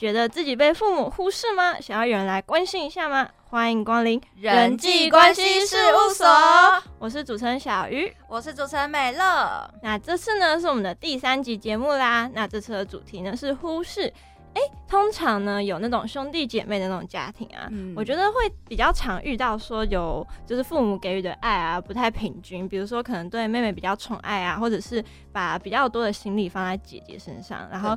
觉得自己被父母忽视吗？想要有人来关心一下吗？欢迎光临人际关系事务所。我是主持人小鱼，我是主持人美乐。那这次呢是我们的第三集节目啦。那这次的主题呢是忽视。哎，通常呢有那种兄弟姐妹的那种家庭啊，我觉得会比较常遇到说有就是父母给予的爱啊不太平均，比如说可能对妹妹比较宠爱啊，或者是把比较多的心力放在姐姐身上，然后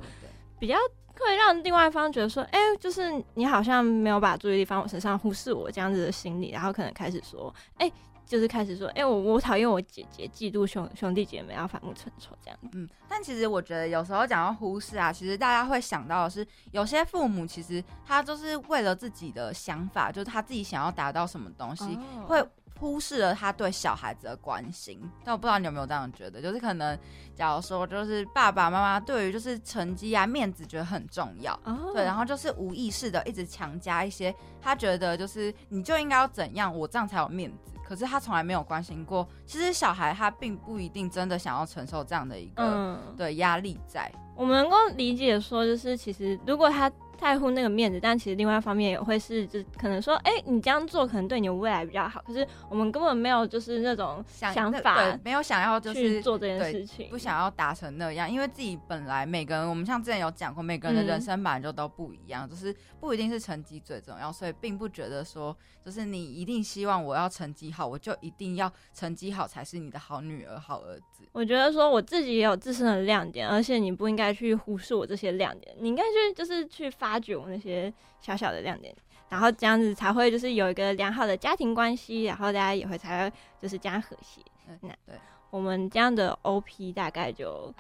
比较会让另外一方觉得说，哎，就是你好像没有把注意力放我身上，忽视我这样子的心理，然后可能开始说，哎。就是开始说，哎，我我讨厌我姐姐，嫉妒兄兄弟姐妹要反目成仇这样。嗯，但其实我觉得有时候讲到忽视啊，其实大家会想到的是，有些父母其实他就是为了自己的想法，就是他自己想要达到什么东西，会忽视了他对小孩子的关心。但我不知道你有没有这样觉得，就是可能假如说，就是爸爸妈妈对于就是成绩啊、面子觉得很重要，对，然后就是无意识的一直强加一些，他觉得就是你就应该要怎样，我这样才有面子。可是他从来没有关心过，其实小孩他并不一定真的想要承受这样的一个对压力在。我们能够理解说，就是其实如果他。在乎那个面子，但其实另外一方面也会是，就可能说，哎，你这样做可能对你的未来比较好。可是我们根本没有就是那种想法，没有想要就是做这件事情，不想要达成那样，因为自己本来每个人，我们像之前有讲过，每个人的人生本来就都不一样，就是不一定是成绩最重要，所以并不觉得说，就是你一定希望我要成绩好，我就一定要成绩好才是你的好女儿、好儿子。我觉得说我自己也有自身的亮点，而且你不应该去忽视我这些亮点，你应该去就是去发。发掘我那些小小的亮点，然后这样子才会就是有一个良好的家庭关系，然后大家也会才会就是这样和谐。那对我们这样的 OP 大概就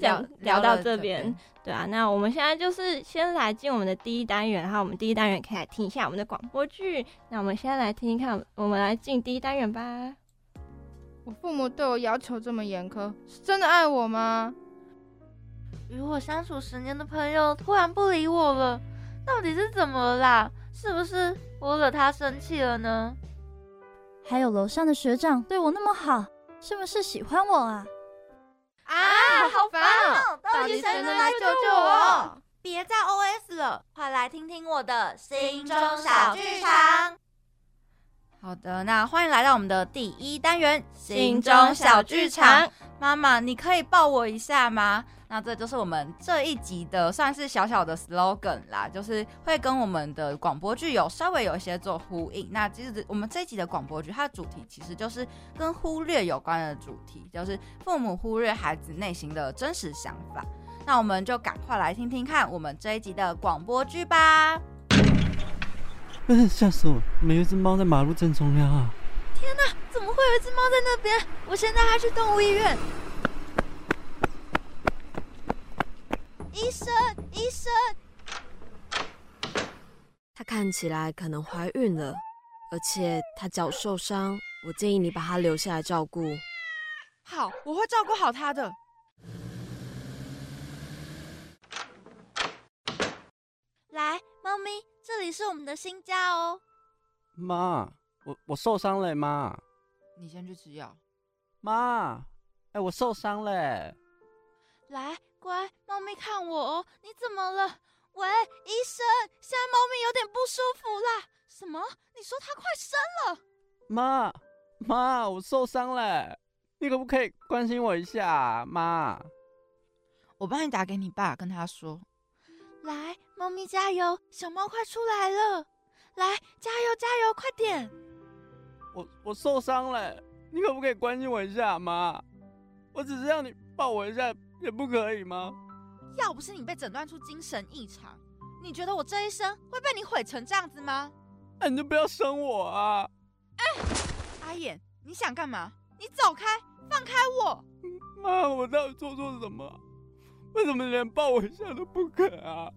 聊 聊到这边，对啊。那我们现在就是先来进我们的第一单元，然后我们第一单元可以来听一下我们的广播剧。那我们先来听一看，我们来进第一单元吧。我父母对我要求这么严苛，是真的爱我吗？与我相处十年的朋友突然不理我了，到底是怎么了啦？是不是我惹他生气了呢？还有楼上的学长对我那么好，是不是喜欢我啊？啊，好烦哦！到底谁能来救救我？别再 OS 了，快来听听我的心中小剧场。好的，那欢迎来到我们的第一单元心中小剧场。妈妈，你可以抱我一下吗？那这就是我们这一集的算是小小的 slogan 啦，就是会跟我们的广播剧有稍微有一些做呼应。那其实我们这一集的广播剧，它的主题其实就是跟忽略有关的主题，就是父母忽略孩子内心的真实想法。那我们就赶快来听听看我们这一集的广播剧吧。嗯，吓死我！没有一只猫在马路正中央啊！天哪，会有一只猫在那边？我现在还去动物医院。医生，医生，它看起来可能怀孕了，而且它脚受伤，我建议你把它留下来照顾。好，我会照顾好它的。来，猫咪，这里是我们的新家哦。妈，我我受伤了，妈。你先去吃药。妈，哎，我受伤了。来。乖，猫咪看我哦，你怎么了？喂，医生，现在猫咪有点不舒服啦。什么？你说它快生了？妈，妈，我受伤了，你可不可以关心我一下，妈？我帮你打给你爸，跟他说。来，猫咪加油，小猫快出来了。来，加油加油，快点。我我受伤了，你可不可以关心我一下，妈？我只是让你抱我一下。也不可以吗？要不是你被诊断出精神异常，你觉得我这一生会被你毁成这样子吗？那你就不要生我啊！哎，阿眼，你想干嘛？你走开，放开我！妈，我到底做错什么？为什么连抱我一下都不肯啊？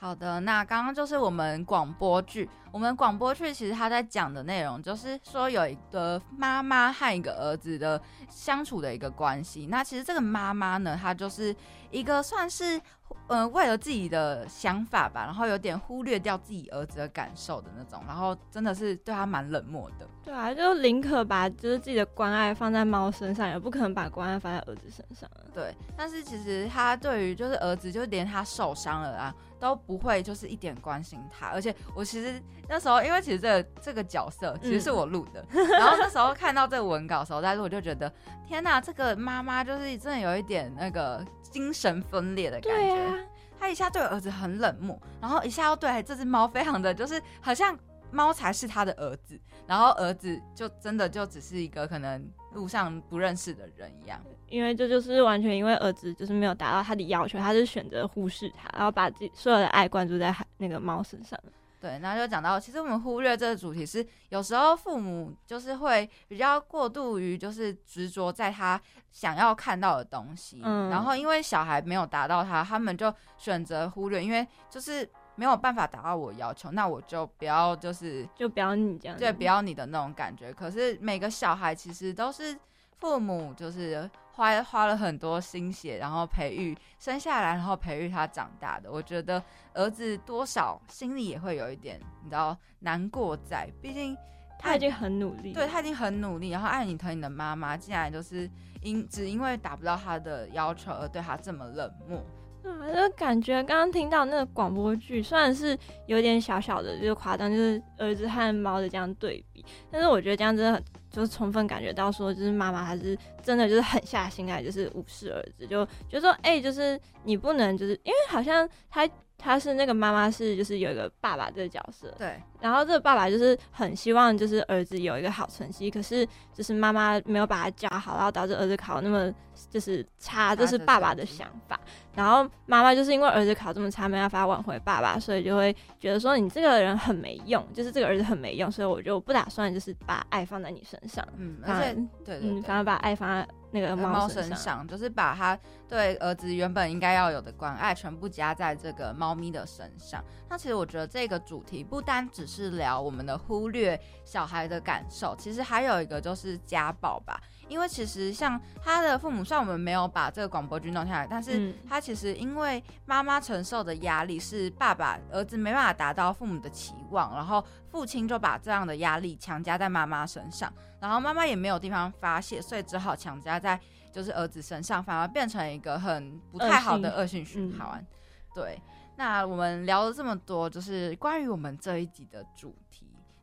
好的，那刚刚就是我们广播剧。我们广播剧其实他在讲的内容，就是说有一个妈妈和一个儿子的相处的一个关系。那其实这个妈妈呢，她就是一个算是，呃，为了自己的想法吧，然后有点忽略掉自己儿子的感受的那种，然后真的是对他蛮冷漠的。对啊，就宁可把就是自己的关爱放在猫身上，也不可能把关爱放在儿子身上。对，但是其实他对于就是儿子，就连他受伤了啊。都不会，就是一点关心他，而且我其实那时候，因为其实这个这个角色其实是我录的，然后那时候看到这个文稿的时候在录，我就觉得天哪，这个妈妈就是真的有一点那个精神分裂的感觉，他一下对儿子很冷漠，然后一下又对这只猫非常的就是好像猫才是他的儿子，然后儿子就真的就只是一个可能路上不认识的人一样。因为这就是完全因为儿子就是没有达到他的要求，他就选择忽视他，然后把自己所有的爱灌注在那个猫身上。对，然后就讲到，其实我们忽略这个主题是，有时候父母就是会比较过度于就是执着在他想要看到的东西，嗯，然后因为小孩没有达到他，他们就选择忽略，因为就是没有办法达到我要求，那我就不要就是就不要你这样，对，不要你的那种感觉。可是每个小孩其实都是父母就是。花花了很多心血，然后培育生下来，然后培育他长大的。我觉得儿子多少心里也会有一点，你知道难过在，毕竟他已经很努力，对他已经很努力，然后爱你疼你的妈妈，竟然就是因只因为达不到他的要求而对他这么冷漠。啊，就感觉刚刚听到那个广播剧，虽然是有点小小的，就是夸张，就是儿子和猫的这样对比，但是我觉得这样子很，就是充分感觉到说，就是妈妈还是真的就是狠下心来，就是无视儿子，就就说，哎，就是你不能，就是因为好像他。他是那个妈妈是就是有一个爸爸这个角色，对，然后这个爸爸就是很希望就是儿子有一个好成绩，可是就是妈妈没有把他教好，然后导致儿子考那么就是差，这是爸爸的想法。然后妈妈就是因为儿子考这么差，没办法挽回爸爸，所以就会觉得说你这个人很没用，就是这个儿子很没用，所以我就不打算就是把爱放在你身上，嗯，而且对，嗯，反而把爱放在。那个猫身上，就是把他对儿子原本应该要有的关爱，全部加在这个猫咪的身上。那其实我觉得这个主题不单只是聊我们的忽略小孩的感受，其实还有一个就是家暴吧。因为其实像他的父母，虽然我们没有把这个广播剧弄下来，但是他其实因为妈妈承受的压力是爸爸儿子没办法达到父母的期望，然后父亲就把这样的压力强加在妈妈身上，然后妈妈也没有地方发泄，所以只好强加在就是儿子身上，反而变成一个很不太好的恶性循环。对，那我们聊了这么多，就是关于我们这一集的主题。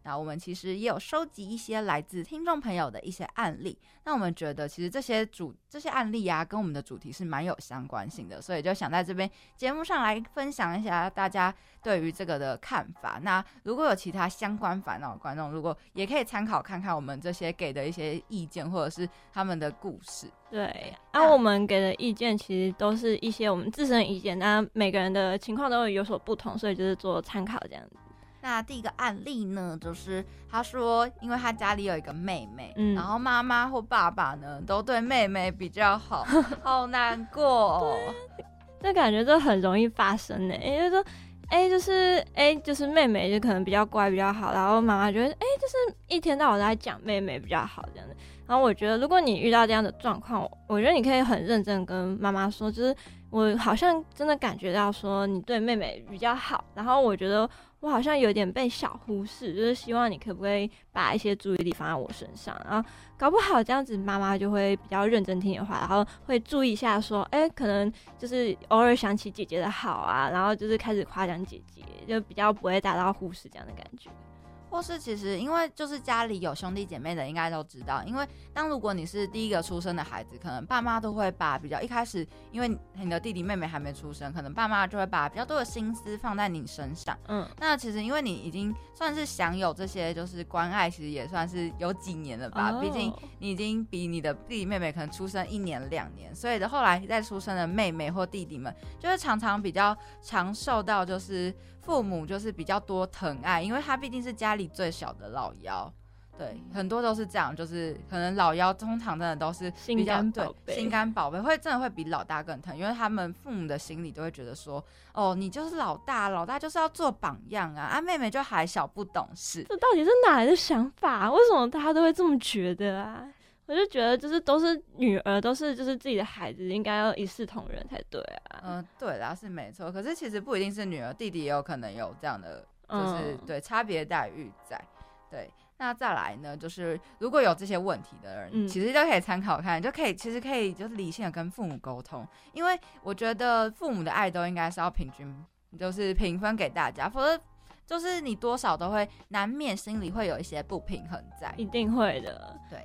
那我们其实也有收集一些来自听众朋友的一些案例，那我们觉得其实这些主这些案例啊，跟我们的主题是蛮有相关性的，所以就想在这边节目上来分享一下大家对于这个的看法。那如果有其他相关烦恼的观众，如果也可以参考看看我们这些给的一些意见，或者是他们的故事。对，那我们给的意见其实都是一些我们自身的意见，那每个人的情况都会有所不同，所以就是做参考这样子。那第一个案例呢，就是他说，因为他家里有一个妹妹，嗯，然后妈妈或爸爸呢都对妹妹比较好，好难过。哦这感觉就很容易发生呢，也就是说，哎，就是哎，就是妹妹就可能比较乖比较好，然后妈妈觉得，哎，就是一天到晚都在讲妹妹比较好这样的。然后我觉得，如果你遇到这样的状况，我觉得你可以很认真跟妈妈说，就是我好像真的感觉到说你对妹妹比较好，然后我觉得。我好像有点被小忽视，就是希望你可不可以把一些注意力放在我身上，然后搞不好这样子妈妈就会比较认真听你的话，然后会注意一下说，哎，可能就是偶尔想起姐姐的好啊，然后就是开始夸奖姐姐，就比较不会达到忽视这样的感觉。或是其实，因为就是家里有兄弟姐妹的，应该都知道。因为当如果你是第一个出生的孩子，可能爸妈都会把比较一开始，因为你的弟弟妹妹还没出生，可能爸妈就会把比较多的心思放在你身上。嗯，那其实因为你已经算是享有这些就是关爱，其实也算是有几年了吧。毕竟你已经比你的弟弟妹妹可能出生一年两年，所以的后来再出生的妹妹或弟弟们，就是常常比较常受到就是。父母就是比较多疼爱，因为他毕竟是家里最小的老幺，对，很多都是这样，就是可能老幺通常真的都是心肝宝贝，心肝宝贝会真的会比老大更疼，因为他们父母的心里都会觉得说，哦，你就是老大，老大就是要做榜样啊，啊，妹妹就还小不懂事，这到底是哪来的想法？为什么大家都会这么觉得啊？我就觉得就是都是女儿，都是就是自己的孩子，应该要一视同仁才对啊。嗯，对啦，是没错。可是其实不一定是女儿，弟弟也有可能有这样的，就是对差别待遇在。对，那再来呢，就是如果有这些问题的人，其实都可以参考看，就可以其实可以就是理性的跟父母沟通，因为我觉得父母的爱都应该是要平均，就是平分给大家，否则就是你多少都会难免心里会有一些不平衡在，一定会的。对。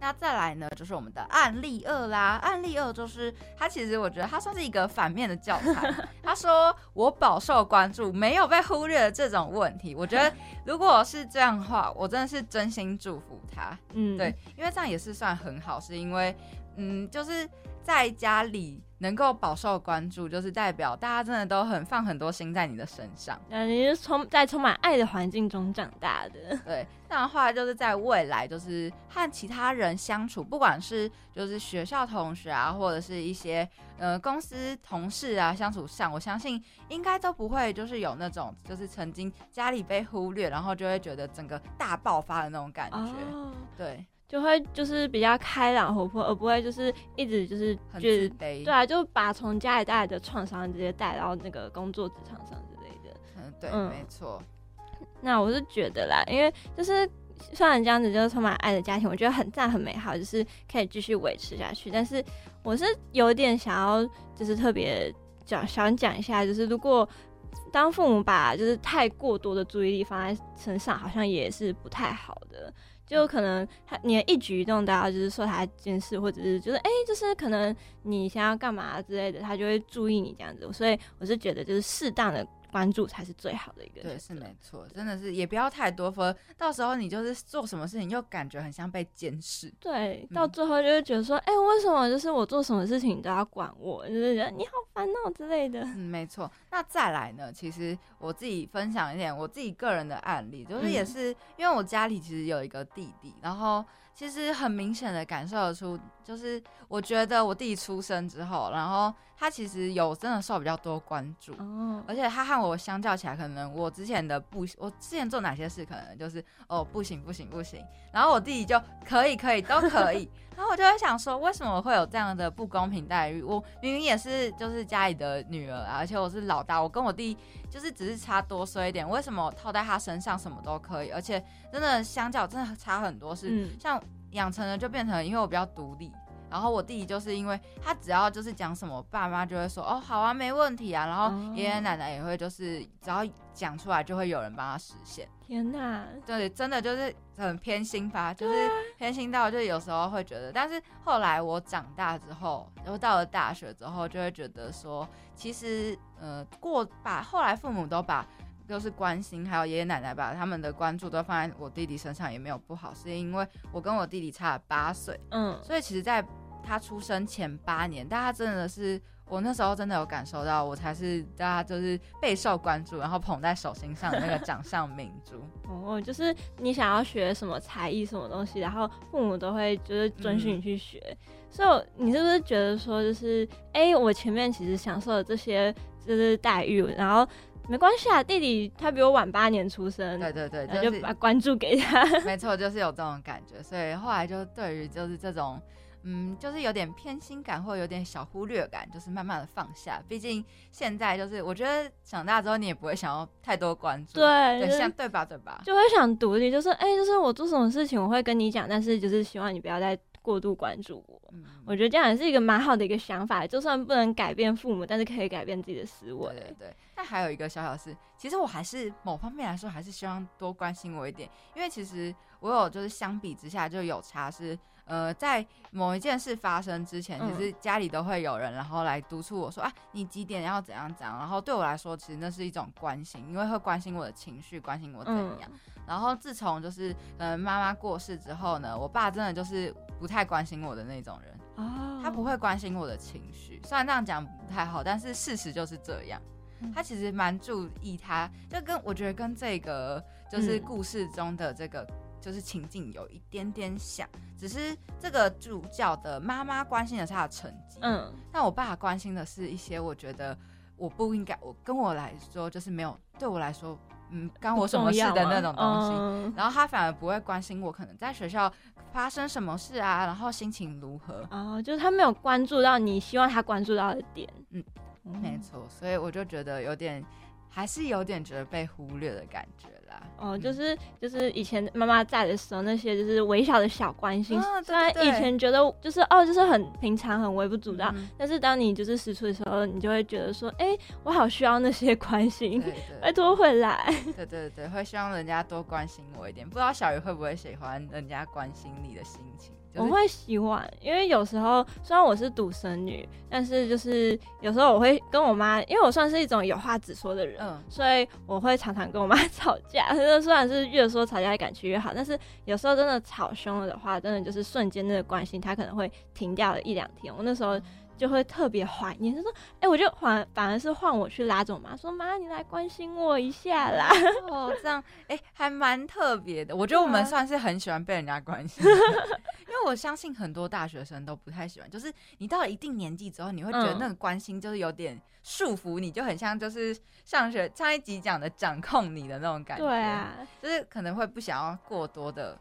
那再来呢，就是我们的案例二啦。案例二就是他其实我觉得他算是一个反面的教材。他说我饱受关注，没有被忽略的这种问题。我觉得 如果是这样的话，我真的是真心祝福他。嗯，对，因为这样也是算很好，是因为嗯，就是在家里。能够饱受关注，就是代表大家真的都很放很多心在你的身上。那你是充在充满爱的环境中长大的，对。这样的话，就是在未来，就是和其他人相处，不管是就是学校同学啊，或者是一些呃公司同事啊，相处上，我相信应该都不会就是有那种就是曾经家里被忽略，然后就会觉得整个大爆发的那种感觉。对。就会就是比较开朗活泼，而不会就是一直就是觉得对啊，就把从家里带来的创伤直接带到那个工作职场上之类的。嗯，对，没错。那我是觉得啦，因为就是虽然这样子就是充满爱的家庭，我觉得很赞很美好，就是可以继续维持下去。但是我是有点想要就是特别讲想讲一下，就是如果当父母把就是太过多的注意力放在身上，好像也是不太好的。就可能他你的一举一动都要就是受他监视，或者是就是哎，就是可能你想要干嘛之类的，他就会注意你这样子。所以我是觉得就是适当的。关注才是最好的一个，对，是没错，真的是也不要太多分，到时候你就是做什么事情又感觉很像被监视，对，到最后就会觉得说，哎，为什么就是我做什么事情你都要管我，就是觉得你好烦恼之类的。嗯，没错。那再来呢，其实我自己分享一点我自己个人的案例，就是也是因为我家里其实有一个弟弟，然后。其实很明显的感受得出，就是我觉得我弟出生之后，然后他其实有真的受比较多关注，而且他和我相较起来，可能我之前的不，我之前做哪些事，可能就是哦不行不行不行，然后我弟弟就可以可以都可以，然后我就会想说，为什么会有这样的不公平待遇？我明明也是就是家里的女儿啊，而且我是老大，我跟我弟就是只是差多岁一点，为什么套在他身上什么都可以？而且真的相较真的差很多，是像。养成了就变成，因为我比较独立，然后我弟弟就是因为他只要就是讲什么，爸妈就会说哦好啊没问题啊，然后爷爷奶奶也会就是只要讲出来就会有人帮他实现。天哪，对，真的就是很偏心吧，就是偏心到就有时候会觉得，但是后来我长大之后，然后到了大学之后，就会觉得说，其实呃过把后来父母都把。就是关心，还有爷爷奶奶把他们的关注都放在我弟弟身上，也没有不好，是因为我跟我弟弟差了八岁，嗯，所以其实在他出生前八年，大家真的是我那时候真的有感受到，我才是大家就是备受关注，然后捧在手心上的那个掌上明珠。哦，就是你想要学什么才艺、什么东西，然后父母都会就是准许你去学，所以你是不是觉得说，就是哎，我前面其实享受了这些就是待遇，然后。没关系啊，弟弟他比我晚八年出生，对对对，那就把关注给他。没错，就是有这种感觉，所以后来就对于就是这种，嗯，就是有点偏心感或有点小忽略感，就是慢慢的放下。毕竟现在就是我觉得长大之后你也不会想要太多关注，对，像对吧对吧？就会想独立，就是哎，就是我做什么事情我会跟你讲，但是就是希望你不要再。过度关注我，我觉得这样也是一个蛮好的一个想法。就算不能改变父母，但是可以改变自己的思维。对对。但还有一个小小事，其实我还是某方面来说，还是希望多关心我一点，因为其实我有就是相比之下就有差是。呃，在某一件事发生之前，其实家里都会有人，然后来督促我说啊，你几点要怎样怎样。然后对我来说，其实那是一种关心，因为会关心我的情绪，关心我怎样。然后自从就是呃妈妈过世之后呢，我爸真的就是不太关心我的那种人。哦。他不会关心我的情绪，虽然这样讲不太好，但是事实就是这样。他其实蛮注意他，就跟我觉得跟这个就是故事中的这个。就是情境有一点点像，只是这个主角的妈妈关心的是他的成绩，嗯，但我爸关心的是一些我觉得我不应该，我跟我来说就是没有对我来说。嗯，干我什么事的那种东西，然后他反而不会关心我可能在学校发生什么事啊，然后心情如何。哦，就是他没有关注到你希望他关注到的点，嗯，没错，所以我就觉得有点，还是有点觉得被忽略的感觉。哦，就是就是以前妈妈在的时候，那些就是微小的小关心，虽然以前觉得就是哦，就是很平常、很微不足道，但是当你就是失出的时候，你就会觉得说，哎，我好需要那些关心，拜托回来。对对对，会希望人家多关心我一点。不知道小鱼会不会喜欢人家关心你的心情？我会喜欢，因为有时候虽然我是独生女，但是就是有时候我会跟我妈，因为我算是一种有话直说的人，所以我会常常跟我妈吵架。虽然是越说吵架感情越好，但是有时候真的吵凶了的话，真的就是瞬间那个关心，她可能会停掉了一两天。我那时候。就会特别怀念，就说：“哎，我就反反而是换我去拉着我妈，说妈，你来关心我一下啦。”哦，这样哎，还蛮特别的。我觉得我们算是很喜欢被人家关心，因为我相信很多大学生都不太喜欢。就是你到了一定年纪之后，你会觉得那个关心就是有点束缚你，就很像就是上学上一集讲的掌控你的那种感觉。对啊，就是可能会不想要过多的。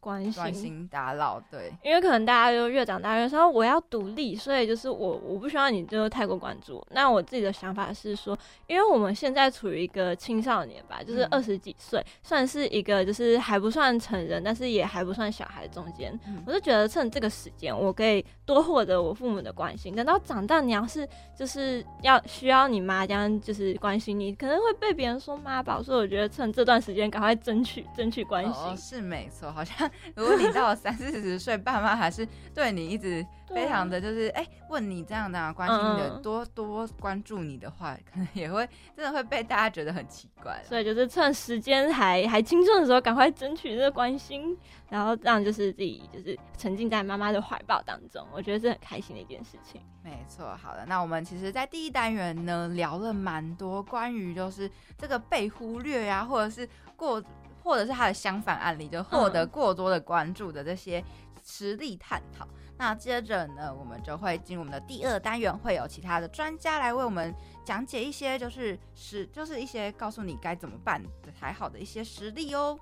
关心打扰，对，因为可能大家就越长大越说我要独立，所以就是我我不需要你就太过关注。那我自己的想法是说，因为我们现在处于一个青少年吧，就是二十几岁，算是一个就是还不算成人，但是也还不算小孩中间。我就觉得趁这个时间，我可以多获得我父母的关心。等到长大，你要是就是要需要你妈这样就是关心你，可能会被别人说妈宝，所以我觉得趁这段时间赶快争取争取关心。是没错，好像。如果你到了三四十岁，爸妈还是对你一直非常的就是哎，问你这样的关心的，多多关注你的话，可能也会真的会被大家觉得很奇怪。所以就是趁时间还还青春的时候，赶快争取这个关心，然后让就是自己就是沉浸在妈妈的怀抱当中，我觉得是很开心的一件事情。没错，好的，那我们其实，在第一单元呢，聊了蛮多关于就是这个被忽略呀，或者是过。或者是他的相反案例，就获得过多的关注的这些实例探讨。那接着呢，我们就会进入我们的第二单元，会有其他的专家来为我们讲解一些，就是实，就是一些告诉你该怎么办才好的一些实例哦。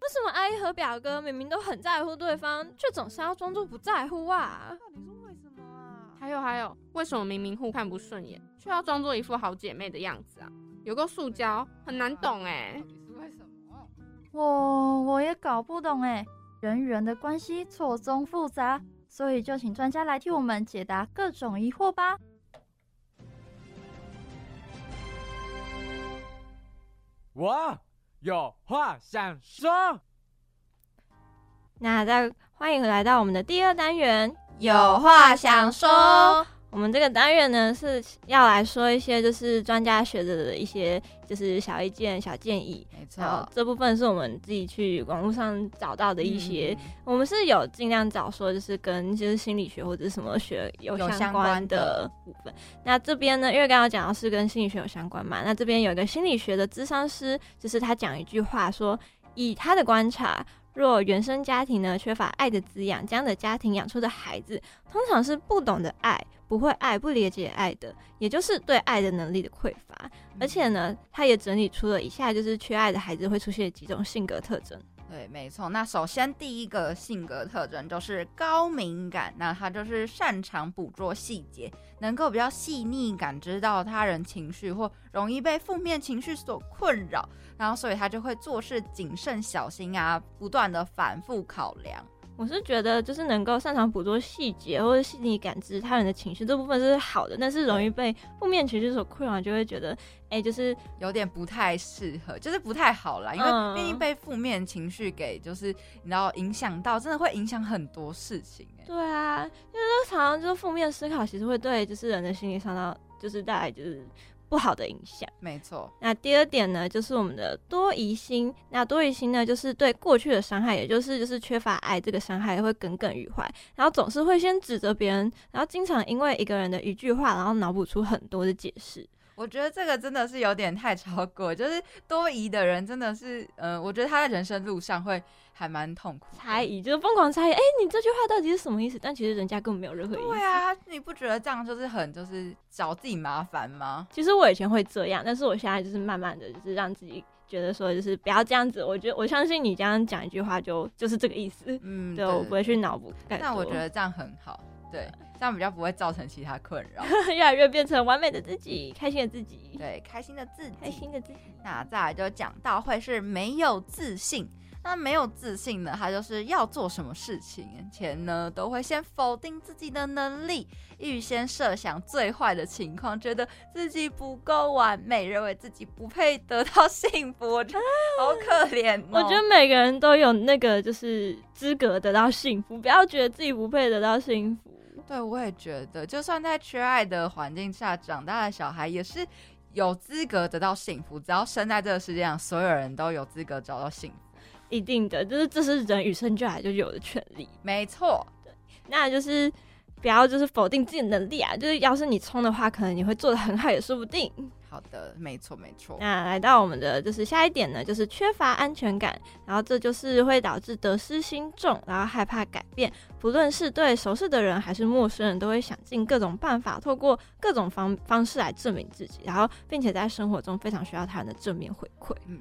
为什么阿姨和表哥明明都很在乎对方，却总是要装作不在乎啊？到底是为什么啊？还有还有，为什么明明互看不顺眼，却要装作一副好姐妹的样子啊？有个塑胶，很难懂哎。我我也搞不懂哎，人与人的关系错综复杂，所以就请专家来替我们解答各种疑惑吧。我有话想说。那再欢迎来到我们的第二单元，有话想说。我们这个单元呢是要来说一些就是专家学者的一些就是小意见、小建议。没错，这部分是我们自己去网络上找到的一些，我们是有尽量找说就是跟就是心理学或者什么学有相关的部分。那这边呢，因为刚刚讲到是跟心理学有相关嘛，那这边有一个心理学的智商师，就是他讲一句话说，以他的观察。若原生家庭呢缺乏爱的滋养，这样的家庭养出的孩子通常是不懂得爱、不会爱、不理解爱的，也就是对爱的能力的匮乏。而且呢，他也整理出了以下就是缺爱的孩子会出现几种性格特征。对，没错。那首先第一个性格特征就是高敏感，那他就是擅长捕捉细节，能够比较细腻感知到他人情绪，或容易被负面情绪所困扰，然后所以他就会做事谨慎小心啊，不断的反复考量。我是觉得，就是能够擅长捕捉细节或者细腻感知他人的情绪这部分是好的，但是容易被负面情绪所困扰，就会觉得，哎，就是有点不太适合，就是不太好啦。因为毕竟被负面情绪给就是你知道影响到，真的会影响很多事情。哎，对啊，因为常常就是负面思考，其实会对就是人的心理上到就是带来就是。不好的影响，没错。那第二点呢，就是我们的多疑心。那多疑心呢，就是对过去的伤害，也就是就是缺乏爱这个伤害会耿耿于怀，然后总是会先指责别人，然后经常因为一个人的一句话，然后脑补出很多的解释。我觉得这个真的是有点太超过，就是多疑的人真的是，呃，我觉得他在人生路上会还蛮痛苦。猜疑就是疯狂猜疑，哎，你这句话到底是什么意思？但其实人家根本没有任何意思。对啊，你不觉得这样就是很就是找自己麻烦吗？其实我以前会这样，但是我现在就是慢慢的就是让自己觉得说就是不要这样子。我觉得我相信你这样讲一句话就就是这个意思。嗯，对我不会去脑补。但我觉得这样很好，对。这样比较不会造成其他困扰，越来越变成完美的自己，开心的自己，对，开心的自己，开心的自己。那再来就讲到会是没有自信，那没有自信呢，他就是要做什么事情前呢，都会先否定自己的能力，预先设想最坏的情况，觉得自己不够完美，认为自己不配得到幸福，我觉得好可怜。我觉得每个人都有那个就是资格得到幸福，不要觉得自己不配得到幸福。对，我也觉得，就算在缺爱的环境下长大的小孩，也是有资格得到幸福。只要生在这个世界上，所有人都有资格找到幸福，一定的，就是这是人与生俱来就有的权利。没错，对，那就是不要就是否定自己的能力啊，就是要是你冲的话，可能你会做的很好，也说不定。好的，没错没错。那来到我们的就是下一点呢，就是缺乏安全感，然后这就是会导致得失心重，然后害怕改变，不论是对熟悉的人还是陌生人，都会想尽各种办法，透过各种方方式来证明自己，然后并且在生活中非常需要他人的正面回馈。嗯。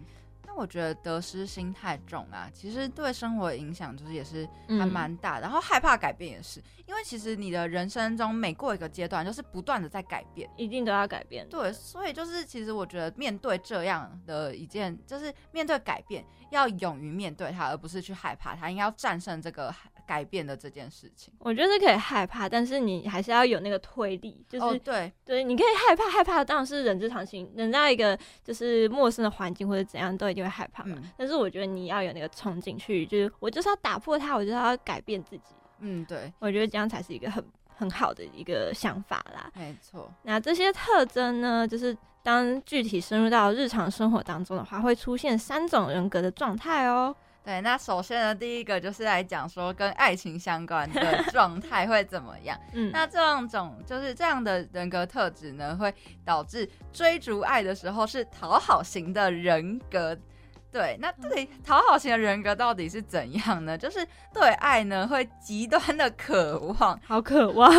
我觉得得失心太重啊，其实对生活影响就是也是还蛮大的，然后害怕改变也是，因为其实你的人生中每过一个阶段，就是不断的在改变，一定都要改变。对，所以就是其实我觉得面对这样的一件，就是面对改变，要勇于面对它，而不是去害怕它，应该要战胜这个。改变的这件事情，我觉得是可以害怕，但是你还是要有那个推力，就是对对，你可以害怕，害怕当然是人之常情，人在一个就是陌生的环境或者怎样都一定会害怕嘛。但是我觉得你要有那个冲劲去，就是我就是要打破它，我就是要改变自己。嗯，对，我觉得这样才是一个很很好的一个想法啦。没错，那这些特征呢，就是当具体深入到日常生活当中的话，会出现三种人格的状态哦。对，那首先呢，第一个就是来讲说跟爱情相关的 状态会怎么样？嗯，那这样种就是这样的人格特质呢，会导致追逐爱的时候是讨好型的人格。对，那对讨好型的人格到底是怎样呢？就是对爱呢会极端的渴望，好渴望，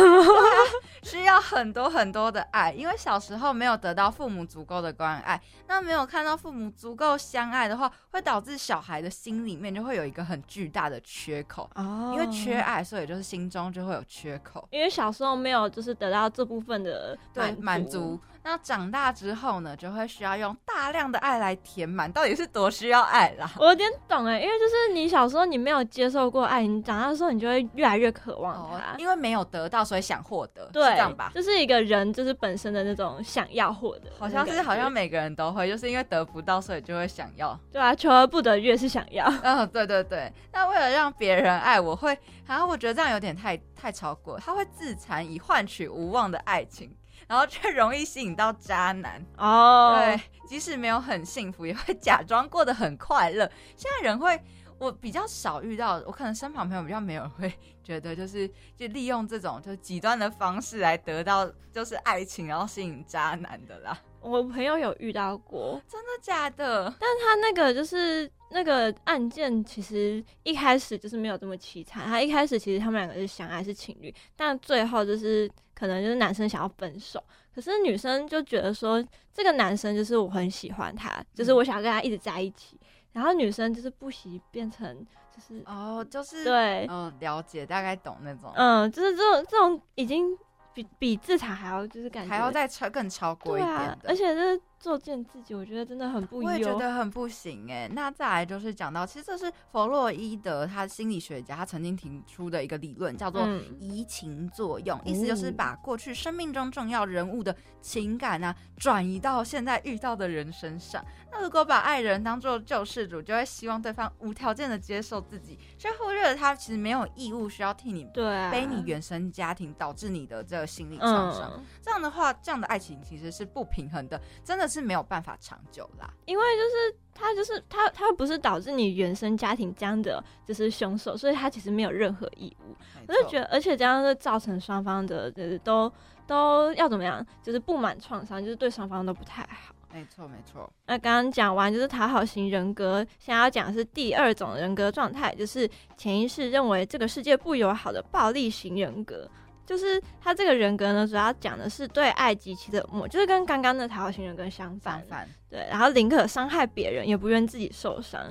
需要很多很多的爱，因为小时候没有得到父母足够的关爱，那没有看到父母足够相爱的话，会导致小孩的心里面就会有一个很巨大的缺口哦，因为缺爱，所以就是心中就会有缺口，因为小时候没有就是得到这部分的对满足。那长大之后呢，就会需要用大量的爱来填满，到底是多需要爱啦？我有点懂哎，因为就是你小时候你没有接受过爱，你长大的时候你就会越来越渴望它，因为没有得到，所以想获得，对，这样吧？就是一个人就是本身的那种想要获得，好像是好像每个人都会，就是因为得不到，所以就会想要，对啊，求而不得越是想要，嗯，对对对。那为了让别人爱我，会，然后我觉得这样有点太太超过，他会自残以换取无望的爱情。然后却 容易吸引到渣男哦，对，即使没有很幸福，也会 假装过得很快乐。现在人会，我比较少遇到，我可能身旁朋友比较没有会 觉得，就是就利用这种就极端的方式来得到就是爱情，然后吸引渣男的啦。我朋友有遇到过，真的假的？但他那个就是那个案件，其实一开始就是没有这么凄惨。他一开始其实他们两个是相爱是情侣，但最后就是。可能就是男生想要分手，可是女生就觉得说这个男生就是我很喜欢他，就是我想跟他一直在一起。然后女生就是不惜变成就是哦，就是对，嗯，了解，大概懂那种，嗯，就是这种这种已经比比自残还要就是感觉还要再超更超过一点的，而且是。作践自己，我觉得真的很不。我也觉得很不行哎。那再来就是讲到，其实这是弗洛伊德他心理学家他曾经提出的一个理论，叫做移情作用，意思就是把过去生命中重要人物的情感啊转移到现在遇到的人身上。那如果把爱人当做救世主，就会希望对方无条件的接受自己，却忽略了他其实没有义务需要替你对背你原生家庭导致你的这个心理创伤。这样的话，这样的爱情其实是不平衡的，真的。是没有办法长久啦，因为就是他就是他他不是导致你原生家庭这样的就是凶手，所以他其实没有任何义务。我就觉得，而且这样是造成双方的就是都都要怎么样，就是不满创伤，就是对双方都不太好。没错，没错。那刚刚讲完就是讨好型人格，现在要讲的是第二种人格状态，就是潜意识认为这个世界不友好的暴力型人格。就是他这个人格呢，主要讲的是对爱极其的漠，就是跟刚刚的讨好型人格相反。对，然后宁可伤害别人，也不愿自己受伤。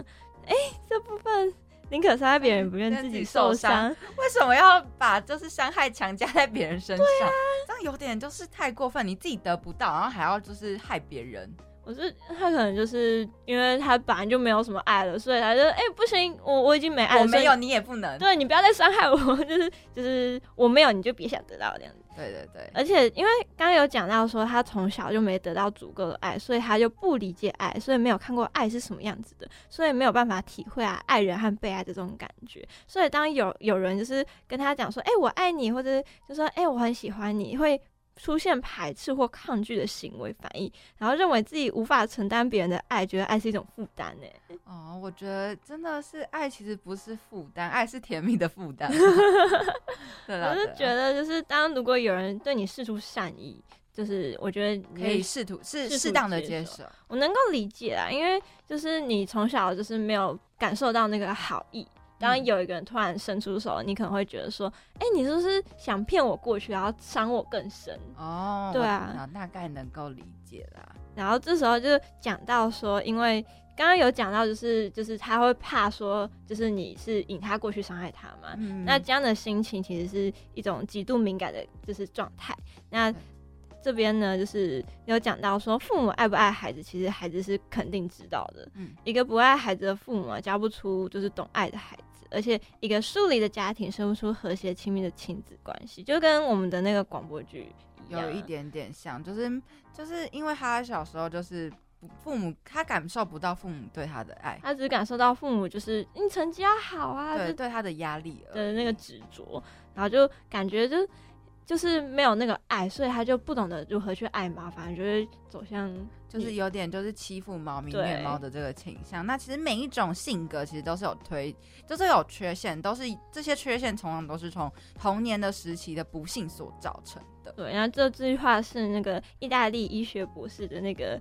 哎，这部分宁可伤害别人，不愿自己受伤，为什么要把就是伤害强加在别人身上？这样有点就是太过分，你自己得不到，然后还要就是害别人。我是他可能就是因为他本来就没有什么爱了，所以他就哎不行，我我已经没爱了，我没有你也不能，对你不要再伤害我，就是就是我没有你就别想得到这样子。对对对，而且因为刚刚有讲到说他从小就没得到足够的爱，所以他就不理解爱，所以没有看过爱是什么样子的，所以没有办法体会啊爱人和被爱的这种感觉。所以当有有人就是跟他讲说哎我爱你，或者就说哎我很喜欢你，会。出现排斥或抗拒的行为反应，然后认为自己无法承担别人的爱，觉得爱是一种负担呢。哦，我觉得真的是爱，其实不是负担，爱是甜蜜的负担。我是觉得，就是当如果有人对你示出善意，就是我觉得可以试图是适当的接受，我能够理解啊，因为就是你从小就是没有感受到那个好意。当有一个人突然伸出手，你可能会觉得说：“哎，你是不是想骗我过去，然后伤我更深？”哦，对啊，大概能够理解啦。然后这时候就讲到说，因为刚刚有讲到，就是就是他会怕说，就是你是引他过去伤害他嘛。嗯那这样的心情其实是一种极度敏感的，就是状态。那这边呢，就是有讲到说，父母爱不爱孩子，其实孩子是肯定知道的。嗯，一个不爱孩子的父母啊，教不出就是懂爱的孩子。而且一个疏离的家庭生不出和谐亲密的亲子关系，就跟我们的那个广播剧有一点点像，就是就是因为他小时候就是父母他感受不到父母对他的爱，他只感受到父母就是你成绩要好啊，对对他的压力的那个执着，然后就感觉就。就是没有那个爱，所以他就不懂得如何去爱猫，反正就是走向就是有点就是欺负猫、咪虐猫的这个倾向。那其实每一种性格其实都是有推，就是有缺陷，都是这些缺陷通常都是从童年的时期的不幸所造成的。对，然后这句话是那个意大利医学博士的那个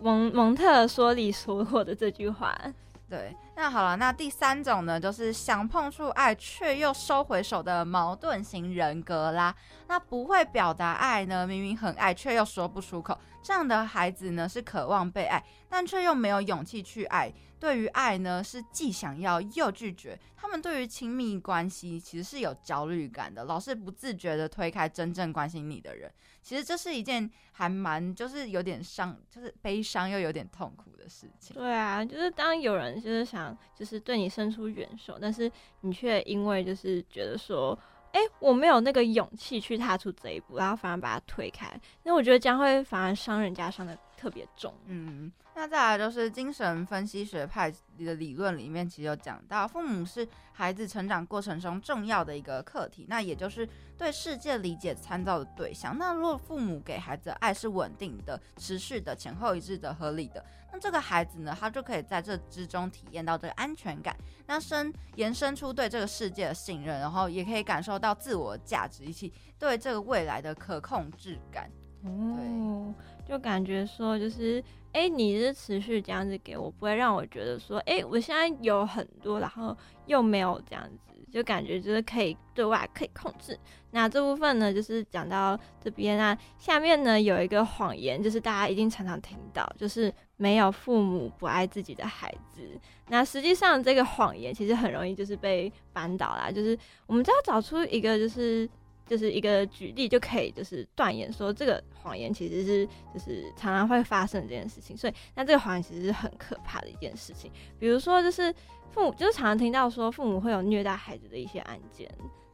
蒙蒙特梭利说过的这句话。对，那好了，那第三种呢，就是想碰触爱却又收回手的矛盾型人格啦。那不会表达爱呢，明明很爱却又说不出口，这样的孩子呢，是渴望被爱，但却又没有勇气去爱。对于爱呢，是既想要又拒绝。他们对于亲密关系其实是有焦虑感的，老是不自觉的推开真正关心你的人。其实这是一件还蛮就是有点伤，就是悲伤又有点痛苦的事情。对啊，就是当有人就是想就是对你伸出援手，但是你却因为就是觉得说。哎，我没有那个勇气去踏出这一步，然后反而把它推开，那我觉得将会反而伤人家伤的特别重。嗯，那再来就是精神分析学派的理论里面，其实有讲到，父母是孩子成长过程中重要的一个课题，那也就是对世界理解参照的对象。那如果父母给孩子的爱是稳定的、持续的、前后一致的、合理的。那这个孩子呢，他就可以在这之中体验到这个安全感，那生延伸出对这个世界的信任，然后也可以感受到自我价值以及对这个未来的可控制感。哦，就感觉说，就是哎，你是持续这样子给我，不会让我觉得说，哎，我现在有很多，然后又没有这样子。就感觉就是可以对外可以控制，那这部分呢，就是讲到这边那下面呢有一个谎言，就是大家一定常常听到，就是没有父母不爱自己的孩子。那实际上这个谎言其实很容易就是被扳倒啦，就是我们只要找出一个就是就是一个举例就可以就是断言说这个谎言其实是就是常常会发生这件事情。所以那这个谎言其实是很可怕的一件事情，比如说就是。父母就是常常听到说父母会有虐待孩子的一些案件，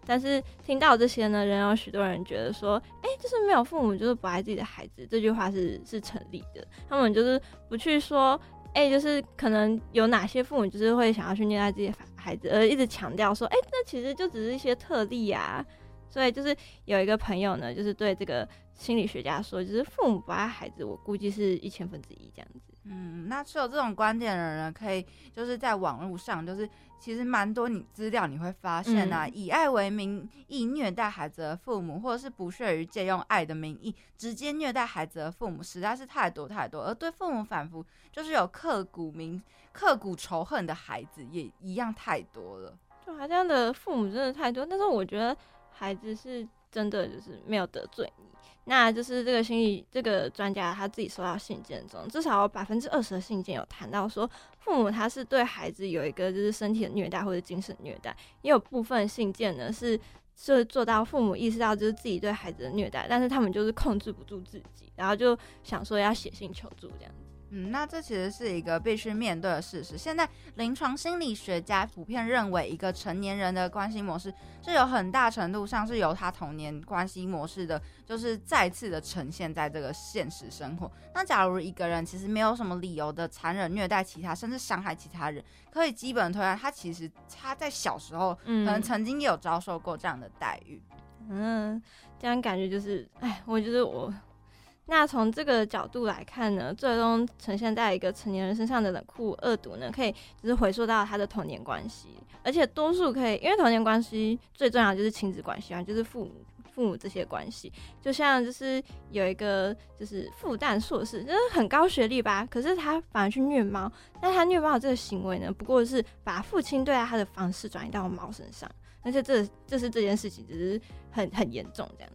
但是听到这些呢，仍有许多人觉得说，哎，就是没有父母就是不爱自己的孩子，这句话是是成立的。他们就是不去说，哎，就是可能有哪些父母就是会想要去虐待自己孩子，而一直强调说，哎，那其实就只是一些特例啊。所以就是有一个朋友呢，就是对这个心理学家说，就是父母不爱孩子，我估计是一千分之一这样子。嗯，那持有这种观点的人，可以就是在网络上，就是其实蛮多你资料你会发现啊，以爱为名义虐待孩子的父母，或者是不屑于借用爱的名义直接虐待孩子的父母，实在是太多太多。而对父母反复就是有刻骨铭刻骨仇恨的孩子，也一样太多了。就这样的父母真的太多，但是我觉得孩子是真的就是没有得罪你。那就是这个心理这个专家他自己收到信件中，至少有百分之二十的信件有谈到说，父母他是对孩子有一个就是身体的虐待或者精神虐待，也有部分信件呢是是做到父母意识到就是自己对孩子的虐待，但是他们就是控制不住自己，然后就想说要写信求助这样子。嗯，那这其实是一个必须面对的事实。现在临床心理学家普遍认为，一个成年人的关系模式是有很大程度上是由他童年关系模式的，就是再次的呈现在这个现实生活。那假如一个人其实没有什么理由的残忍虐待其他，甚至伤害其他人，可以基本推断他其实他在小时候可能曾经也有遭受过这样的待遇。嗯，这样感觉就是，哎，我觉得我。那从这个角度来看呢，最终呈现在一个成年人身上的冷酷恶毒呢，可以就是回溯到他的童年关系，而且多数可以，因为童年关系最重要就是亲子关系啊，就是父母父母这些关系，就像就是有一个就是复旦硕士，就是很高学历吧，可是他反而去虐猫，但他虐猫的这个行为呢，不过是把父亲对待他的方式转移到猫身上，而且这这是这件事情只是很很严重这样。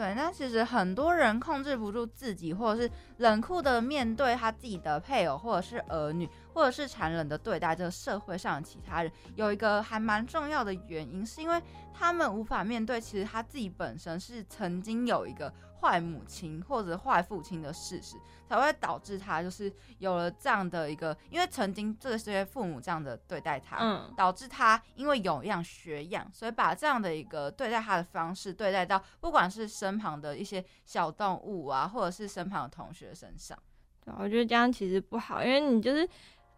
对，那其实很多人控制不住自己，或者是冷酷的面对他自己的配偶，或者是儿女，或者是残忍的对待这个社会上的其他人，有一个还蛮重要的原因，是因为他们无法面对，其实他自己本身是曾经有一个。坏母亲或者坏父亲的事实，才会导致他就是有了这样的一个，因为曾经这些父母这样的对待他，嗯，导致他因为有样学样，所以把这样的一个对待他的方式对待到不管是身旁的一些小动物啊，或者是身旁的同学身上。对，我觉得这样其实不好，因为你就是。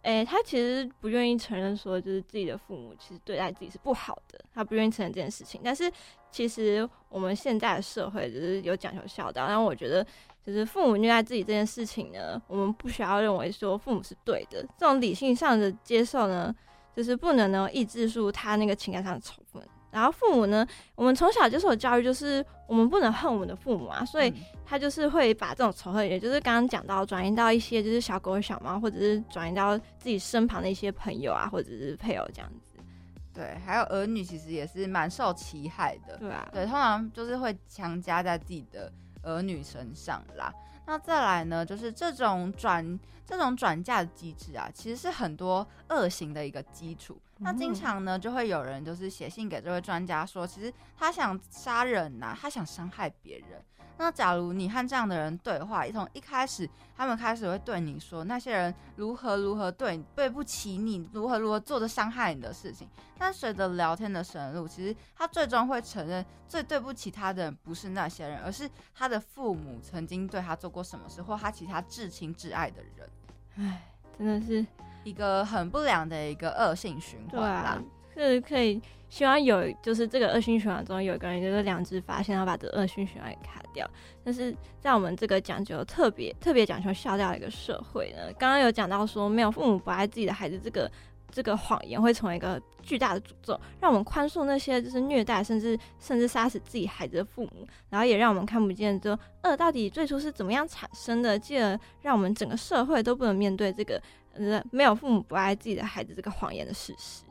哎，他其实不愿意承认说，就是自己的父母其实对待自己是不好的，他不愿意承认这件事情。但是其实我们现在的社会就是有讲求孝道，但我觉得就是父母虐待自己这件事情呢，我们不需要认为说父母是对的，这种理性上的接受呢，就是不能呢抑制住他那个情感上的仇恨。然后父母呢，我们从小接受的教育就是我们不能恨我们的父母啊，所以他就是会把这种仇恨，也就是刚刚讲到转移到一些就是小狗小猫，或者是转移到自己身旁的一些朋友啊，或者是配偶这样子。对，还有儿女其实也是蛮受其害的。对啊，对，通常就是会强加在自己的儿女身上啦。那再来呢，就是这种转这种转嫁的机制啊，其实是很多恶行的一个基础。那经常呢，就会有人就是写信给这位专家说，其实他想杀人呐，他想伤害别人。那假如你和这样的人对话，从一开始，他们开始会对你说那些人如何如何对对不起你，如何如何做的伤害你的事情。但随着聊天的深入，其实他最终会承认，最对不起他的人不是那些人，而是他的父母曾经对他做过什么事，或他其他至亲至爱的人。唉，真的是一个很不良的一个恶性循环啦。是可以希望有，就是这个恶性循环中有一个人就是良知发现，然后把这恶性循环给卡掉。但是在我们这个讲究特别特别讲究孝道的一个社会呢，刚刚有讲到说，没有父母不爱自己的孩子，这个这个谎言会成为一个巨大的诅咒，让我们宽恕那些就是虐待甚至甚至杀死自己孩子的父母，然后也让我们看不见这恶到底最初是怎么样产生的，进而让我们整个社会都不能面对这个呃没有父母不爱自己的孩子这个谎言的事实。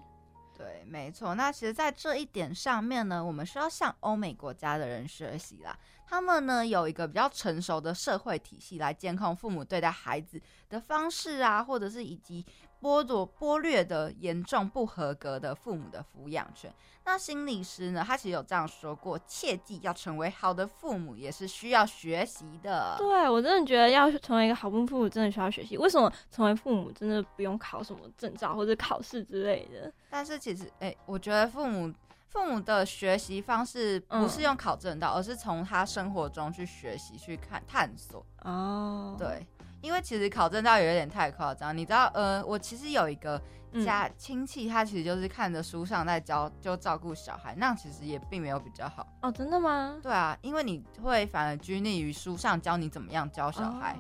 没错。那其实，在这一点上面呢，我们需要向欧美国家的人学习啦。他们呢，有一个比较成熟的社会体系来监控父母对待孩子的方式啊，或者是以及。剥夺、剥略的严重不合格的父母的抚养权。那心理师呢？他其实有这样说过：切记要成为好的父母，也是需要学习的。对我真的觉得要成为一个好父母，真的需要学习。为什么成为父母真的不用考什么证照或者考试之类的？但是其实，哎，我觉得父母。父母的学习方式不是用考证到，而是从他生活中去学习、去看、探索。哦，对，因为其实考证到有点太夸张。你知道，呃，我其实有一个家亲戚，他其实就是看着书上在教，就照顾小孩，那其实也并没有比较好。哦，真的吗？对啊，因为你会反而拘泥于书上教你怎么样教小孩。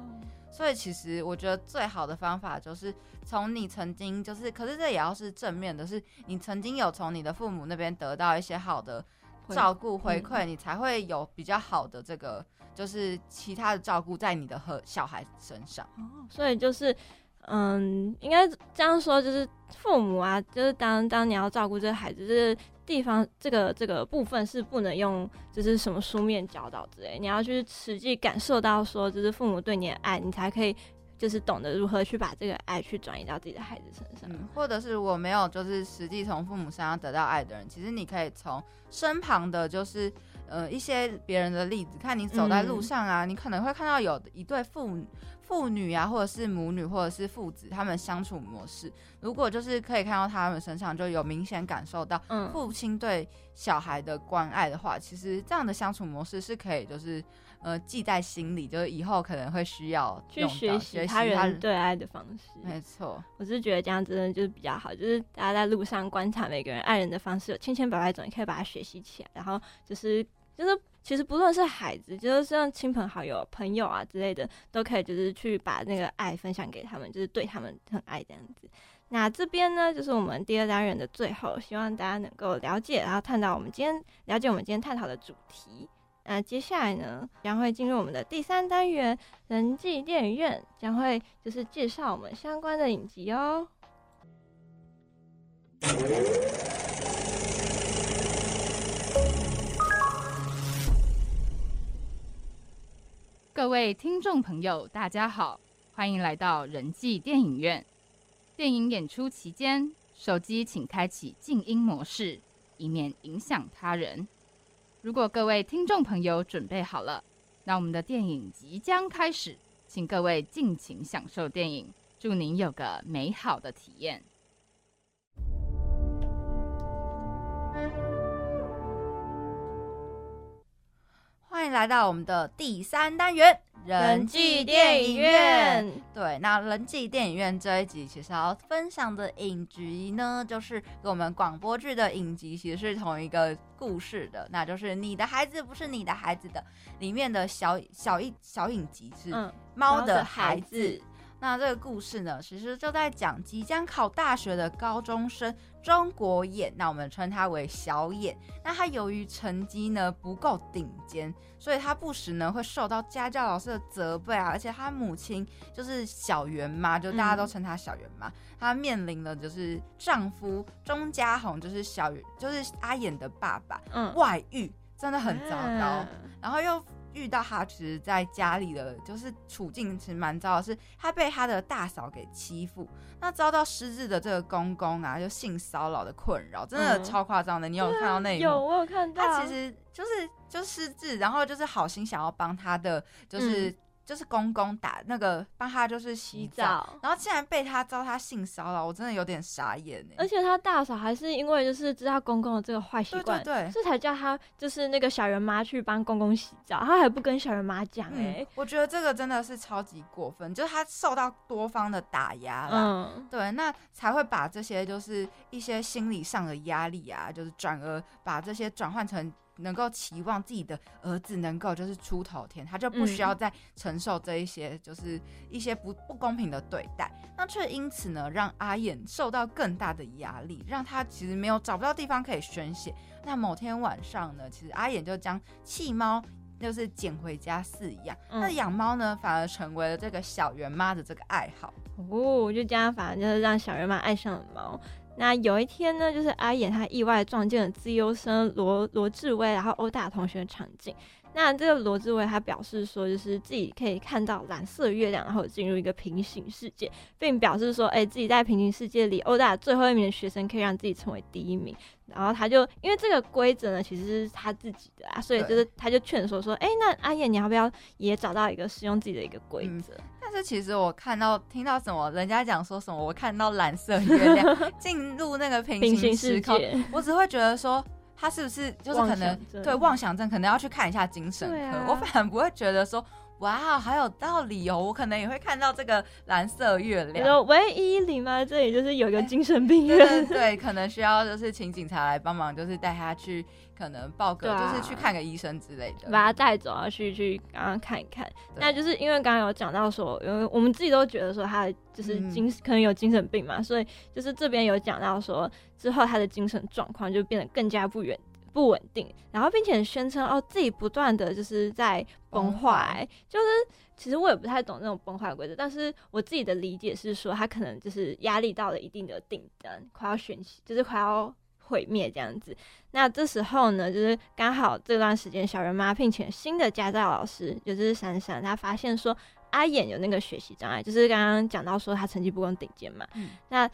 所以其实我觉得最好的方法就是从你曾经就是，可是这也要是正面的，是你曾经有从你的父母那边得到一些好的照顾回馈，你才会有比较好的这个就是其他的照顾在你的和小孩身上。哦，所以就是嗯，应该这样说，就是父母啊，就是当当你要照顾这个孩子，就是地方这个这个部分是不能用，就是什么书面教导之类，你要去实际感受到说，就是父母对你的爱，你才可以就是懂得如何去把这个爱去转移到自己的孩子身上。嗯，或者是我没有就是实际从父母身上得到爱的人，其实你可以从身旁的，就是呃一些别人的例子，看你走在路上啊，你可能会看到有一对父母。父女啊，或者是母女，或者是父子，他们相处模式，如果就是可以看到他们身上就有明显感受到父亲对小孩的关爱的话，其实这样的相处模式是可以，就是呃记在心里，就是以后可能会需要去学习他人对爱的方式。没错，我是觉得这样真的就是比较好，就是大家在路上观察每个人爱人的方式有千千百百种，你可以把它学习起来，然后就是就是。其实不论是孩子，就是像亲朋好友、朋友啊之类的，都可以就是去把那个爱分享给他们，就是对他们很爱这样子。那这边呢，就是我们第二单元的最后，希望大家能够了解，然后探讨我们今天了解我们今天探讨的主题。那接下来呢，将会进入我们的第三单元——人际电影院，将会就是介绍我们相关的影集哦。各位听众朋友，大家好，欢迎来到人际电影院。电影演出期间，手机请开启静音模式，以免影响他人。如果各位听众朋友准备好了，那我们的电影即将开始，请各位尽情享受电影，祝您有个美好的体验。欢迎来到我们的第三单元人际电影院。对，那人际电影院这一集其实要分享的影集呢，就是跟我们广播剧的影集其实是同一个故事的，那就是《你的孩子不是你的孩子》的里面的小小一小影集是《猫的孩子》。那这个故事呢，其实就在讲即将考大学的高中生钟国演，那我们称他为小演。那他由于成绩呢不够顶尖，所以他不时呢会受到家教老师的责备啊。而且他母亲就是小圆妈，就大家都称她小圆妈。她面临了就是丈夫钟家宏，就是小，就是阿演的爸爸，嗯，外遇真的很糟糕，然后又。遇到他，其实在家里的就是处境其实蛮糟的，是他被他的大嫂给欺负，那遭到失智的这个公公啊，就性骚扰的困扰，真的超夸张的。你有看到那一幕？有，我有看到。他其实就是就失智，然后就是好心想要帮他的，就是。就是公公打那个帮他就是洗澡，然后竟然被他遭他性骚扰，我真的有点傻眼哎！而且他大嫂还是因为就是知道公公的这个坏习惯，对，这才叫他就是那个小圆妈去帮公公洗澡，他还不跟小圆妈讲哎！我觉得这个真的是超级过分，就是他受到多方的打压了，对，那才会把这些就是一些心理上的压力啊，就是转而把这些转换成。能够期望自己的儿子能够就是出头天，他就不需要再承受这一些就是一些不不公平的对待，那却因此呢让阿燕受到更大的压力，让他其实没有找不到地方可以宣泄。那某天晚上呢，其实阿燕就将弃猫就是捡回家饲养，那养猫呢反而成为了这个小圆妈的这个爱好。哦，就这样反而就是让小圆妈爱上了猫。那有一天呢，就是阿衍他意外撞见了自优生罗罗志威，然后殴打同学的场景。那这个罗志威他表示说，就是自己可以看到蓝色月亮，然后进入一个平行世界，并表示说，哎，自己在平行世界里殴打最后一名的学生，可以让自己成为第一名。然后他就因为这个规则呢，其实是他自己的啊，所以就是他就劝说说，哎，那阿衍你要不要也找到一个适用自己的一个规则？但是其实我看到听到什么人家讲说什么，我看到蓝色月亮 进入那个平行时空，我只会觉得说。他是不是就是可能对妄想症，可能要去看一下精神科。我反而不会觉得说。哇，好有道理哦！我可能也会看到这个蓝色月亮。唯一零吗？这里就是有一个精神病院，对，可能需要就是请警察来帮忙，就是带他去，可能报个，就是去看个医生之类的，把他带走啊，去去刚刚看一看。那就是因为刚刚有讲到说，因为我们自己都觉得说他就是精可能有精神病嘛，所以就是这边有讲到说之后他的精神状况就变得更加不远。不稳定，然后并且宣称哦自己不断的就是在崩坏，就是其实我也不太懂那种崩坏规则，但是我自己的理解是说他可能就是压力到了一定的顶端，快要宣泄，就是快要毁灭这样子。那这时候呢，就是刚好这段时间小人妈聘请新的家教老师，就是闪闪，她发现说阿眼有那个学习障碍，就是刚刚讲到说他成绩不够顶尖嘛，那。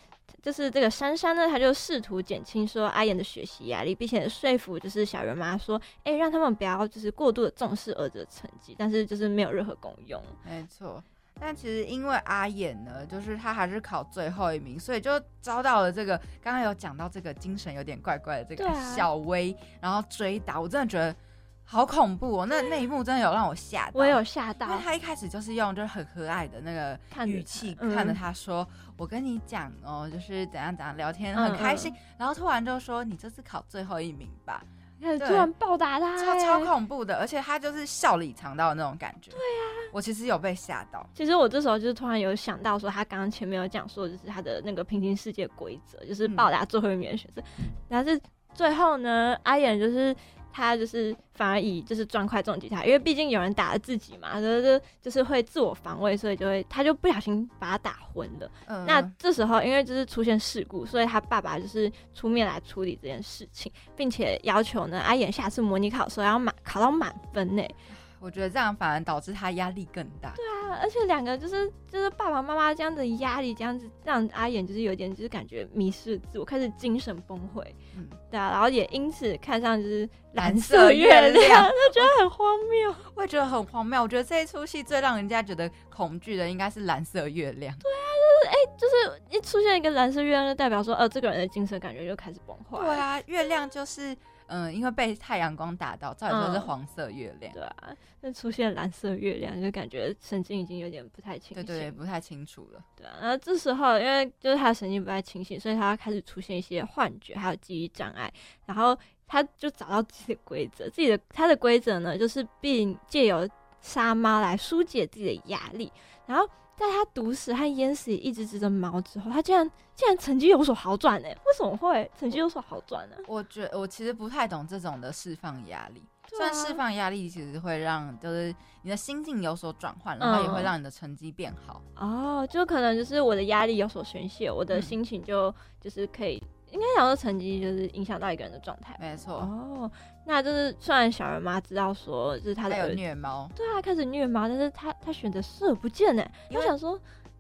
就是这个珊珊呢，她就试图减轻说阿言的学习压力，并且说服就是小圆妈说，哎，让他们不要就是过度的重视儿子的成绩，但是就是没有任何功用。没错，但其实因为阿言呢，就是他还是考最后一名，所以就遭到了这个刚刚有讲到这个精神有点怪怪的这个小薇，然后追打，我真的觉得。好恐怖哦！那那一幕真的有让我吓到，我有吓到，因为他一开始就是用就是很和蔼的那个语气看着他说：“我跟你讲哦，就是怎样怎样聊天很开心。”然后突然就说：“你这次考最后一名吧。”突然暴打他，超超恐怖的，而且他就是笑里藏刀的那种感觉。对啊，我其实有被吓到。其实我这时候就是突然有想到说，他刚刚前面有讲说，就是他的那个平行世界规则，就是暴打最后一名的选择。但是最后呢，阿眼就是。他就是反而以就是砖块重击他，因为毕竟有人打了自己嘛，就是就是会自我防卫，所以就会他就不小心把他打昏了。那这时候因为就是出现事故，所以他爸爸就是出面来处理这件事情，并且要求呢阿衍下次模拟考的时候要满考到满分呢。我觉得这样反而导致他压力更大。对啊，而且两个就是就是爸爸妈妈这样的压力，这样子让阿衍就是有点就是感觉迷失自我，开始精神崩溃。嗯，对啊，然后也因此看上就是蓝色月亮，就觉得很荒谬。我也觉得很荒谬。我觉得这一出戏最让人家觉得恐惧的应该是蓝色月亮。对啊，就是哎，就是一出现一个蓝色月亮，就代表说，呃，这个人的精神感觉就开始崩坏。对啊，月亮就是。嗯，因为被太阳光打到，照理说是黄色月亮。对啊，那出现蓝色月亮，就感觉神经已经有点不太清醒。对对，不太清楚了。对啊，然后这时候，因为就是他神经不太清醒，所以他开始出现一些幻觉，还有记忆障碍。然后他就找到自己的规则，自己的他的规则呢，就是并借由杀猫来疏解自己的压力。然后。在他毒死和淹死一只只的猫之后，他竟然竟然成绩有所好转呢？为什么会成绩有所好转呢？我觉我其实不太懂这种的释放压力。虽然释放压力其实会让就是你的心境有所转换，然后也会让你的成绩变好。哦，就可能就是我的压力有所宣泄，我的心情就就是可以。应该讲说成绩就是影响到一个人的状态，没错。哦，那就是虽然小人妈知道说就是他的虐猫，对啊，开始虐猫，但是他他选择视而不见呢。我想说，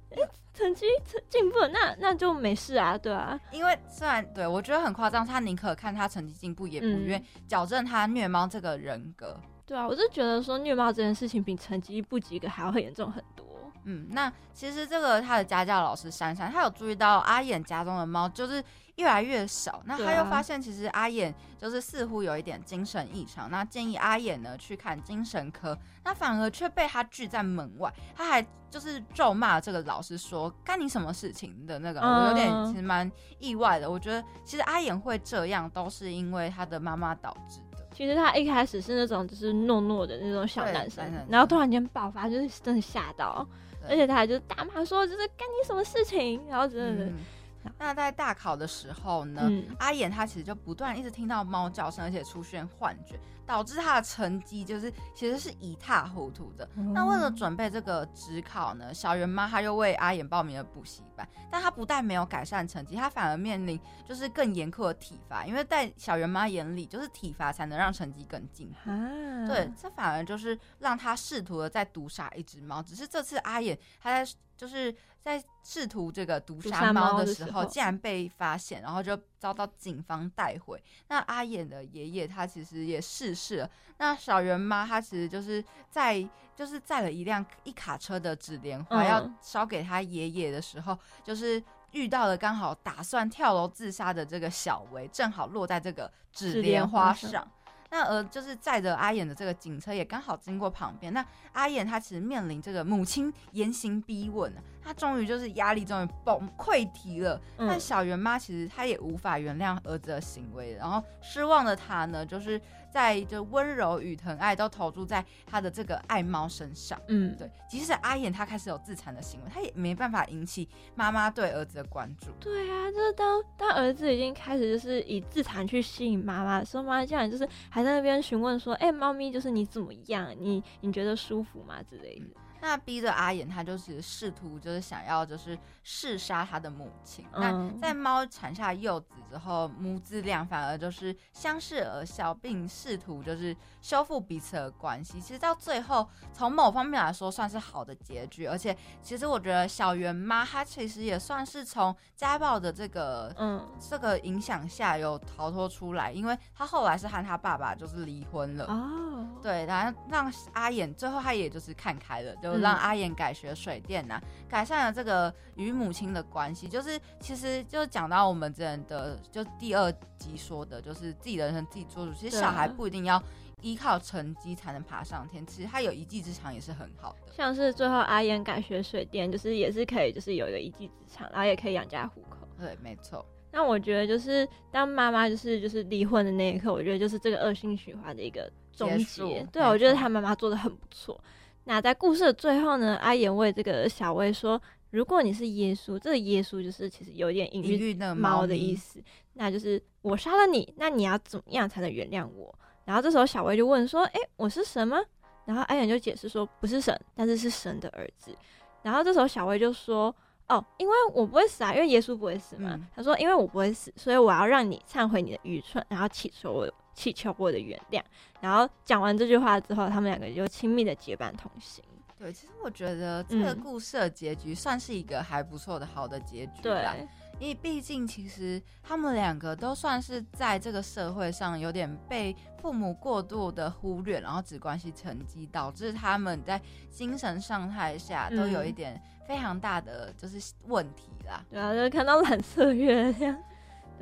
哎，成绩成进步，那那就没事啊，对啊。因为虽然对我觉得很夸张，他宁可看他成绩进步，也不愿矫正他虐猫这个人格。对啊，我是觉得说虐猫这件事情比成绩不及格还要严重很多。嗯，那其实这个他的家教老师珊珊，他有注意到阿衍家中的猫就是。越来越少，那他又发现其实阿眼就是似乎有一点精神异常，那建议阿眼呢去看精神科，那反而却被他拒在门外，他还就是咒骂这个老师说干你什么事情的那个，我有点其实蛮意外的。我觉得其实阿眼会这样都是因为他的妈妈导致的。其实他一开始是那种就是懦懦的那种小男生，然后突然间爆发，就是真的吓到，而且他还就大骂说就是干你什么事情，然后真的。那在大考的时候呢，阿衍他其实就不断一直听到猫叫声，而且出现幻觉，导致他的成绩就是其实是一塌糊涂的。那为了准备这个职考呢，小圆妈她又为阿眼报名了补习班，但她不但没有改善成绩，她反而面临就是更严酷的体罚，因为在小圆妈眼里，就是体罚才能让成绩更进步。对，这反而就是让她试图的在毒杀一只猫，只是这次阿眼他在。就是在试图这个毒杀猫的时候，竟然被发现，然后就遭到警方带回。那阿眼的爷爷他其实也逝世了。那小圆妈她其实就是在就是载了一辆一卡车的纸莲花要烧给他爷爷的时候，就是遇到了刚好打算跳楼自杀的这个小维，正好落在这个纸纸莲花上上。那而就是载着阿衍的这个警车也刚好经过旁边。那阿衍他其实面临这个母亲严刑逼问啊，他终于就是压力终于崩溃堤了。嗯但小圆妈其实她也无法原谅儿子的行为，然后失望的她呢，就是在就温柔与疼爱都投注在她的这个爱猫身上。嗯，对，即使阿衍他开始有自残的行为，他也没办法引起妈妈对儿子的关注。对啊，就是当当儿子已经开始就是以自残去吸引妈妈的时候，妈妈竟然就是还在那边询问说：“哎、猫咪就是你怎么样？你你觉得舒服吗？”之类的。那逼着阿衍，他就是试图就是想要就是弑杀他的母亲。那嗯在猫产下幼子之后，母子俩反而就是相视而笑，并试图就是修复彼此的关系。其实到最后，从某方面来说，算是好的结局。而且，其实我觉得小圆妈她其实也算是从家暴的这个嗯这个影响下有逃脱出来，因为她后来是和她爸爸就是离婚了。哦，对，然后让阿衍最后他也就是看开了，就嗯让阿衍改学水电呐、改善了这个与母亲的关系。就是其实就讲到我们之前的就第二集说的，就是自己的人生自己做主。其实小孩不一定要依靠成绩才能爬上天，其实他有一技之长也是很好的。像是最后阿燕改学水电，就是也是可以，就是有一个一技之长，然后也可以养家糊口。对，没错。那我觉得就是当妈妈就是就是离婚的那一刻，我觉得就是这个恶性循环的一个终结。对，我觉得他妈妈做的很不错。那在故事的最后呢，阿言为这个小薇说：“如果你是耶稣，这个耶稣就是其实有点隐喻那个猫的意思，那就是我杀了你，那你要怎么样才能原谅我？”然后这时候小薇就问说：“诶，我是神吗？”然后阿言就解释说：“不是神，但是是神的儿子。”然后这时候小薇就说：“哦，因为我不会死啊，因为耶稣不会死嘛。嗯他说：“因为我不会死，所以我要让你忏悔你的愚蠢，然后祈求我祈求我的原谅。”然后讲完这句话之后，他们两个就亲密的结伴同行。对，其实我觉得这个嗯故事的结局算是一个还不错的好的结局啦。对，因为毕竟其实他们两个都算是在这个社会上有点被父母过度的忽略，然后只关心成绩，导致他们在精神状态下都有一嗯点非常大的就是问题啦。对啊，就是看到蓝色月亮。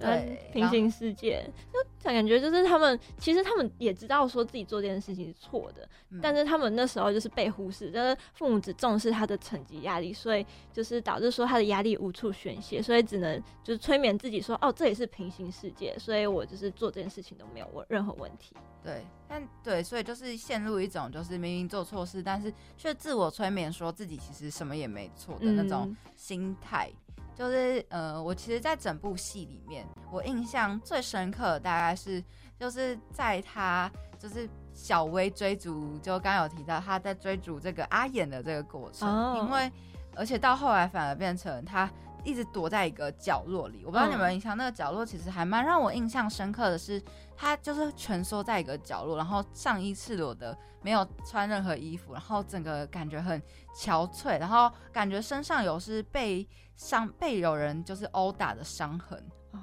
对平行世界，就感觉就是他们其实他们也知道说自己做这件事情是错的，嗯但是他们那时候就是被忽视，就是父母只重视他的成绩压力，所以就是导致说他的压力无处宣泄，所以只能就是催眠自己说，哦，这也是平行世界，所以我就是做这件事情都没有问任何问题。对，但对，所以就是陷入一种就是明明做错事，但是却自我催眠说自己其实什么也没错的那种嗯心态。就是呃，我其实，在整部戏里面，我印象最深刻的大概是，就是在他就是小薇追逐，就刚刚有提到他在追逐这个阿衍的这个过程，哦因为而且到后来反而变成他一直躲在一个角落里。我不知道你有没有印象，那个角落其实还蛮让我印象深刻的是，他就是蜷缩在一个角落，然后上衣赤裸的，没有穿任何衣服，然后整个感觉很憔悴，然后感觉身上有是被伤被有人就是殴打的伤痕，哦，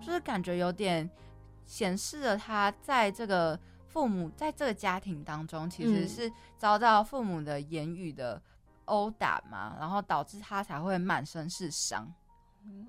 就是感觉有点显示了他在这个父母在这个家庭当中，其实嗯。是遭到父母的言语的殴打嘛，然后导致他才会满身是伤。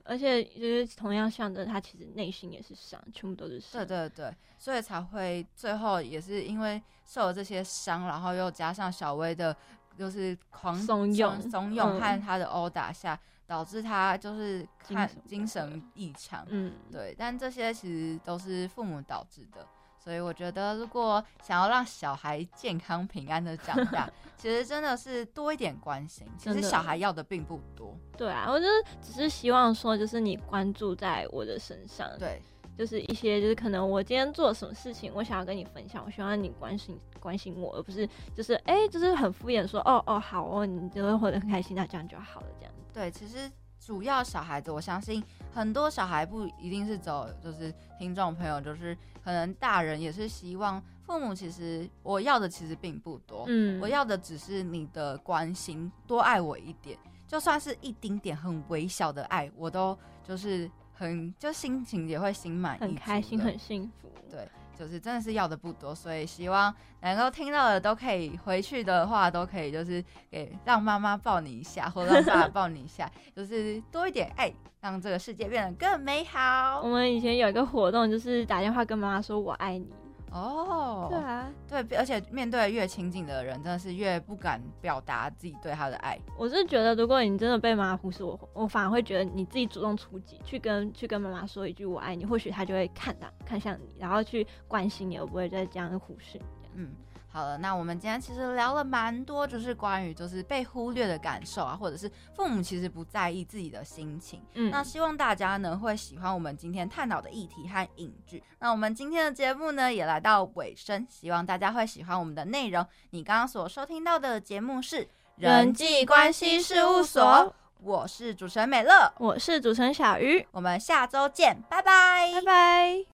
而且就是同样象征他其实内心也是伤，全部都是伤。对对对，所以才会最后也是因为受了这些伤，然后又加上小薇的，就是狂怂恿怂恿嗯和他的殴打下，导致他就是看精神精神异常。嗯，对，但这些其实都是父母导致的。所以我觉得，如果想要让小孩健康平安的长大，其实真的是多一点关心。其实小孩要的并不多。对啊，我就是只是希望说，就是你关注在我的身上，对，就是一些就是可能我今天做了什么事情，我想要跟你分享，我希望你关心关心我，而不是就是哎、就是很敷衍说哦哦好哦，你就会活得很开心，那这样就好了，这样。对，其实主要小孩子，我相信很多小孩不一定是走，就是听众朋友，就是可能大人也是希望父母，其实我要的其实并不多，嗯。我要的只是你的关心，多爱我一点，就算是一丁点很微小的爱，我都就是很就心情也会心满意足很开心，很幸福。对，就是真的是要的不多，所以希望能够听到的都可以回去的话，都可以就是给让妈妈抱你一下，或让爸爸抱你一下，就是多一点爱，让这个世界变得更美好。我们以前有一个活动，就是打电话跟妈妈说我爱你。哦，对啊，对，而且面对越亲近的人，真的是越不敢表达自己对他的爱。我是觉得，如果你真的被妈妈忽视，我我反而会觉得你自己主动出击，去跟去跟妈妈说一句我爱你，或许他就会看到看向你，然后去关心你，而不会再这样忽视你。嗯。好了，那我们今天其实聊了蛮多，就是关于就是被忽略的感受啊，或者是父母其实不在意自己的心情。嗯，那希望大家呢会喜欢我们今天探讨的议题和影剧。那我们今天的节目呢也来到尾声，希望大家会喜欢我们的内容。你刚刚所收听到的节目是人际关系事务所，我是主持人美乐，我是主持人小鱼，我们下周见，拜拜，拜拜。